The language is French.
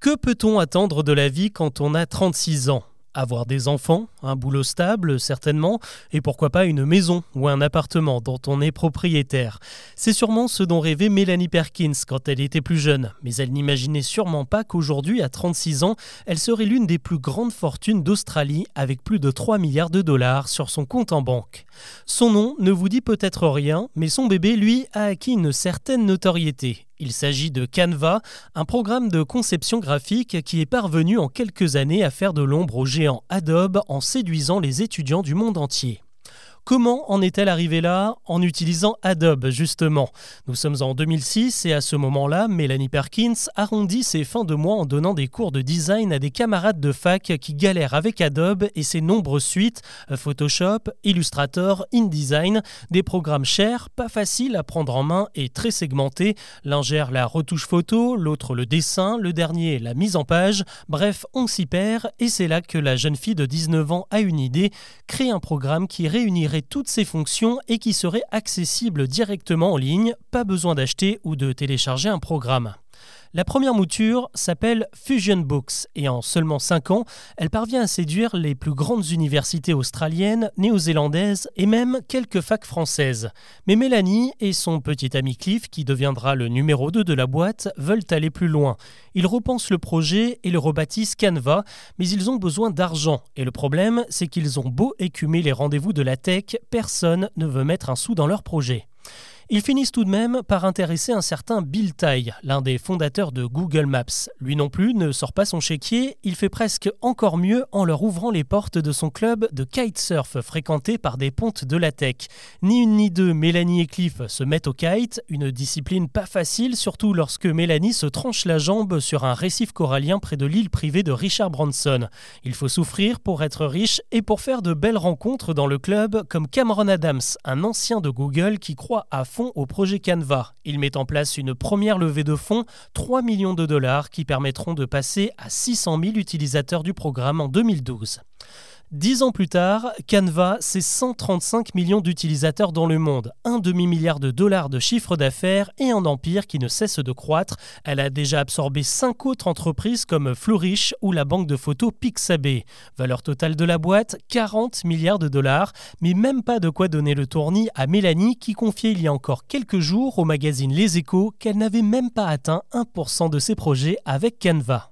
Que peut-on attendre de la vie quand on a 36 ans? Avoir des enfants, un boulot stable certainement, et pourquoi pas une maison ou un appartement dont on est propriétaire. C'est sûrement ce dont rêvait Mélanie Perkins quand elle était plus jeune, mais elle n'imaginait sûrement pas qu'aujourd'hui, à 36 ans, elle serait l'une des plus grandes fortunes d'Australie avec plus de 3 milliards de dollars sur son compte en banque. Son nom ne vous dit peut-être rien, mais son bébé, lui, a acquis une certaine notoriété. Il s'agit de Canva, un programme de conception graphique qui est parvenu en quelques années à faire de l'ombre au géant Adobe en séduisant les étudiants du monde entier. Comment en est-elle arrivée là En utilisant Adobe, justement? Nous sommes en 2006 et à ce moment-là, Mélanie Perkins arrondit ses fins de mois en donnant des cours de design à des camarades de fac qui galèrent avec Adobe et ses nombreuses suites Photoshop, Illustrator, InDesign, des programmes chers, pas faciles à prendre en main et très segmentés. L'un gère la retouche photo, l'autre le dessin, le dernier la mise en page. Bref, on s'y perd et c'est là que la jeune fille de 19 ans a une idée, créer un programme qui réunirait toutes ces fonctions et qui serait accessible directement en ligne, pas besoin d'acheter ou de télécharger un programme. La première mouture s'appelle Fusion Books et en seulement 5 ans, elle parvient à séduire les plus grandes universités australiennes, néo-zélandaises et même quelques facs françaises. Mais Mélanie et son petit ami Cliff, qui deviendra le numéro 2 de la boîte, veulent aller plus loin. Ils repensent le projet et le rebaptisent Canva, mais ils ont besoin d'argent. Et le problème, c'est qu'ils ont beau écumer les rendez-vous de la tech, personne ne veut mettre un sou dans leur projet. Ils finissent tout de même par intéresser un certain Bill Tai, l'un des fondateurs de Google Maps. Lui non plus ne sort pas son chéquier, il fait presque encore mieux en leur ouvrant les portes de son club de kitesurf fréquenté par des pontes de la tech. Ni une ni deux, Mélanie et Cliff se mettent au kite, une discipline pas facile, surtout lorsque Mélanie se tranche la jambe sur un récif corallien près de l'île privée de Richard Branson. Il faut souffrir pour être riche et pour faire de belles rencontres dans le club, comme Cameron Adams, un ancien de Google qui croit à fond au projet Canva. Il met en place une première levée de fonds, 3 millions de dollars, qui permettront de passer à 600 000 utilisateurs du programme en 2012. Dix ans plus tard, Canva, c'est 135 millions d'utilisateurs dans le monde, un demi-milliard de dollars de chiffre d'affaires et un empire qui ne cesse de croître. Elle a déjà absorbé cinq autres entreprises comme Flourish ou la banque de photos Pixabay. Valeur totale de la boîte, 40 milliards de dollars, mais même pas de quoi donner le tournis à Mélanie qui confiait il y a encore quelques jours au magazine Les Échos qu'elle n'avait même pas atteint 1% de ses projets avec Canva.